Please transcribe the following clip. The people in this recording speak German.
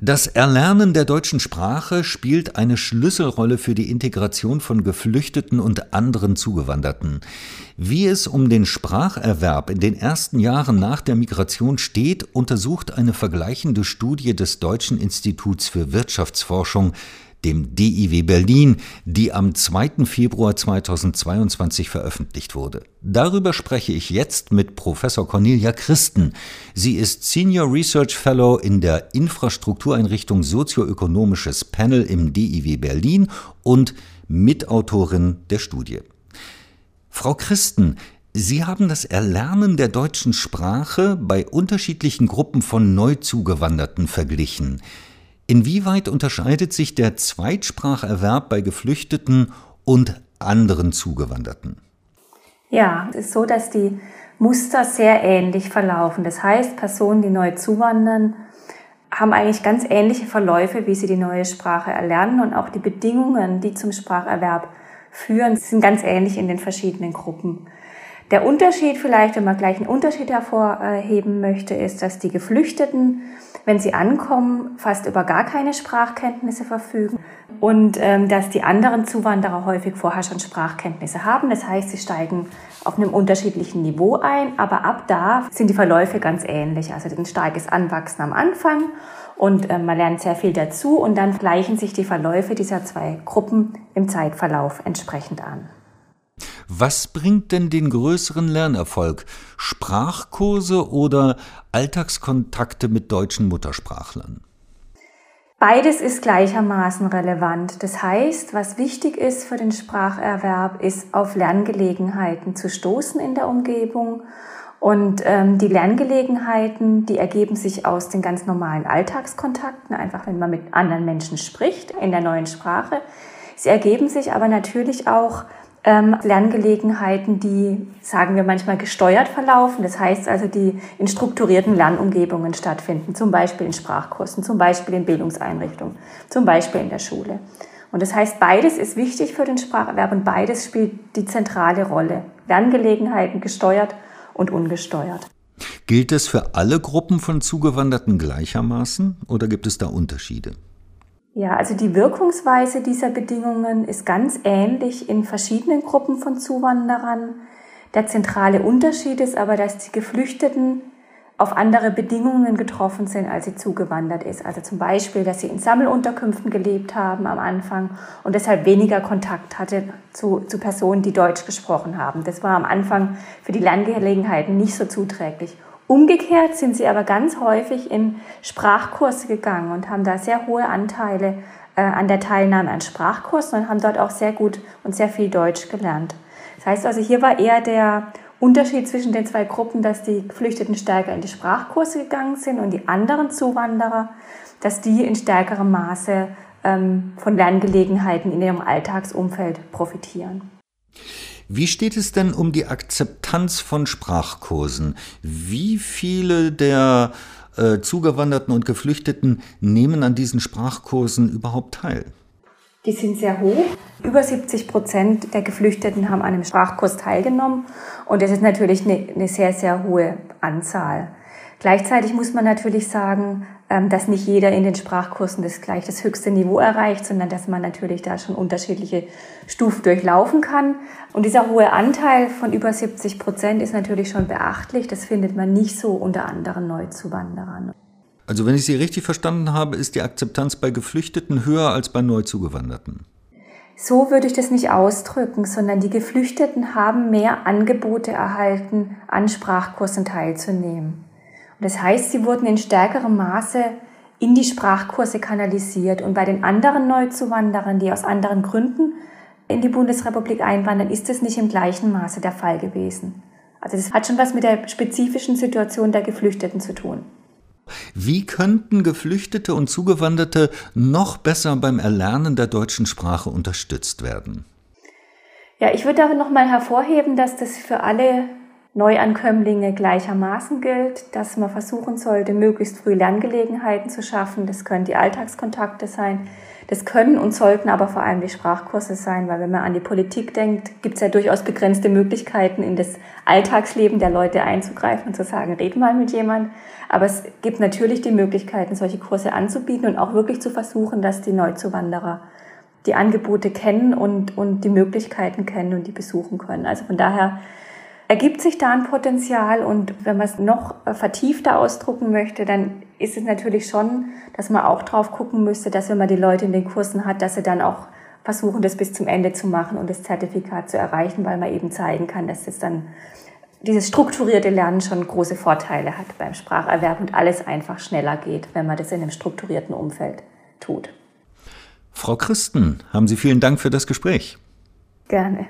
Das Erlernen der deutschen Sprache spielt eine Schlüsselrolle für die Integration von Geflüchteten und anderen Zugewanderten. Wie es um den Spracherwerb in den ersten Jahren nach der Migration steht, untersucht eine vergleichende Studie des Deutschen Instituts für Wirtschaftsforschung dem DIW Berlin, die am 2. Februar 2022 veröffentlicht wurde. Darüber spreche ich jetzt mit Professor Cornelia Christen. Sie ist Senior Research Fellow in der Infrastruktureinrichtung Sozioökonomisches Panel im DIW Berlin und Mitautorin der Studie. Frau Christen, Sie haben das Erlernen der deutschen Sprache bei unterschiedlichen Gruppen von Neuzugewanderten verglichen. Inwieweit unterscheidet sich der Zweitspracherwerb bei Geflüchteten und anderen Zugewanderten? Ja, es ist so, dass die Muster sehr ähnlich verlaufen. Das heißt, Personen, die neu zuwandern, haben eigentlich ganz ähnliche Verläufe, wie sie die neue Sprache erlernen und auch die Bedingungen, die zum Spracherwerb führen, sind ganz ähnlich in den verschiedenen Gruppen. Der Unterschied vielleicht, wenn man gleich einen Unterschied hervorheben möchte, ist, dass die Geflüchteten, wenn sie ankommen, fast über gar keine Sprachkenntnisse verfügen und ähm, dass die anderen Zuwanderer häufig vorher schon Sprachkenntnisse haben. Das heißt, sie steigen auf einem unterschiedlichen Niveau ein, aber ab da sind die Verläufe ganz ähnlich. Also ein starkes Anwachsen am Anfang und äh, man lernt sehr viel dazu und dann gleichen sich die Verläufe dieser zwei Gruppen im Zeitverlauf entsprechend an. Was bringt denn den größeren Lernerfolg? Sprachkurse oder Alltagskontakte mit deutschen Muttersprachlern? Beides ist gleichermaßen relevant. Das heißt, was wichtig ist für den Spracherwerb, ist auf Lerngelegenheiten zu stoßen in der Umgebung. Und ähm, die Lerngelegenheiten, die ergeben sich aus den ganz normalen Alltagskontakten, einfach wenn man mit anderen Menschen spricht in der neuen Sprache. Sie ergeben sich aber natürlich auch ähm, Lerngelegenheiten, die, sagen wir manchmal, gesteuert verlaufen. Das heißt also, die in strukturierten Lernumgebungen stattfinden, zum Beispiel in Sprachkursen, zum Beispiel in Bildungseinrichtungen, zum Beispiel in der Schule. Und das heißt, beides ist wichtig für den Spracherwerb und beides spielt die zentrale Rolle. Lerngelegenheiten gesteuert und ungesteuert. Gilt das für alle Gruppen von Zugewanderten gleichermaßen oder gibt es da Unterschiede? Ja, also die Wirkungsweise dieser Bedingungen ist ganz ähnlich in verschiedenen Gruppen von Zuwanderern. Der zentrale Unterschied ist aber, dass die Geflüchteten auf andere Bedingungen getroffen sind, als sie zugewandert ist. Also zum Beispiel, dass sie in Sammelunterkünften gelebt haben am Anfang und deshalb weniger Kontakt hatte zu, zu Personen, die Deutsch gesprochen haben. Das war am Anfang für die Lerngelegenheiten nicht so zuträglich. Umgekehrt sind sie aber ganz häufig in Sprachkurse gegangen und haben da sehr hohe Anteile äh, an der Teilnahme an Sprachkursen und haben dort auch sehr gut und sehr viel Deutsch gelernt. Das heißt also, hier war eher der Unterschied zwischen den zwei Gruppen, dass die Geflüchteten stärker in die Sprachkurse gegangen sind und die anderen Zuwanderer, dass die in stärkerem Maße ähm, von Lerngelegenheiten in ihrem Alltagsumfeld profitieren. Wie steht es denn um die Akzeptanz von Sprachkursen? Wie viele der äh, Zugewanderten und Geflüchteten nehmen an diesen Sprachkursen überhaupt teil? Die sind sehr hoch. Über 70 Prozent der Geflüchteten haben an einem Sprachkurs teilgenommen. Und das ist natürlich eine, eine sehr, sehr hohe Anzahl. Gleichzeitig muss man natürlich sagen, ähm, dass nicht jeder in den Sprachkursen das gleich das höchste Niveau erreicht, sondern dass man natürlich da schon unterschiedliche Stufen durchlaufen kann. Und dieser hohe Anteil von über 70 Prozent ist natürlich schon beachtlich. Das findet man nicht so unter anderen Neuzuwanderern. Also wenn ich Sie richtig verstanden habe, ist die Akzeptanz bei Geflüchteten höher als bei Neuzugewanderten. So würde ich das nicht ausdrücken, sondern die Geflüchteten haben mehr Angebote erhalten, an Sprachkursen teilzunehmen. Das heißt, sie wurden in stärkerem Maße in die Sprachkurse kanalisiert. Und bei den anderen Neuzuwanderern, die aus anderen Gründen in die Bundesrepublik einwandern, ist das nicht im gleichen Maße der Fall gewesen. Also das hat schon was mit der spezifischen Situation der Geflüchteten zu tun. Wie könnten Geflüchtete und Zugewanderte noch besser beim Erlernen der deutschen Sprache unterstützt werden? Ja, ich würde aber noch mal hervorheben, dass das für alle Neuankömmlinge gleichermaßen gilt, dass man versuchen sollte, möglichst früh Lerngelegenheiten zu schaffen. Das können die Alltagskontakte sein. Das können und sollten aber vor allem die Sprachkurse sein, weil wenn man an die Politik denkt, gibt es ja durchaus begrenzte Möglichkeiten, in das Alltagsleben der Leute einzugreifen und zu sagen, red mal mit jemand. Aber es gibt natürlich die Möglichkeiten, solche Kurse anzubieten und auch wirklich zu versuchen, dass die Neuzuwanderer die Angebote kennen und, und die Möglichkeiten kennen und die besuchen können. Also von daher ergibt sich da ein Potenzial und wenn man es noch vertiefter ausdrucken möchte, dann ist es natürlich schon, dass man auch drauf gucken müsste, dass wenn man die Leute in den Kursen hat, dass sie dann auch versuchen, das bis zum Ende zu machen und das Zertifikat zu erreichen, weil man eben zeigen kann, dass das dann dieses strukturierte Lernen schon große Vorteile hat beim Spracherwerb und alles einfach schneller geht, wenn man das in einem strukturierten Umfeld tut. Frau Christen, haben Sie vielen Dank für das Gespräch. Gerne.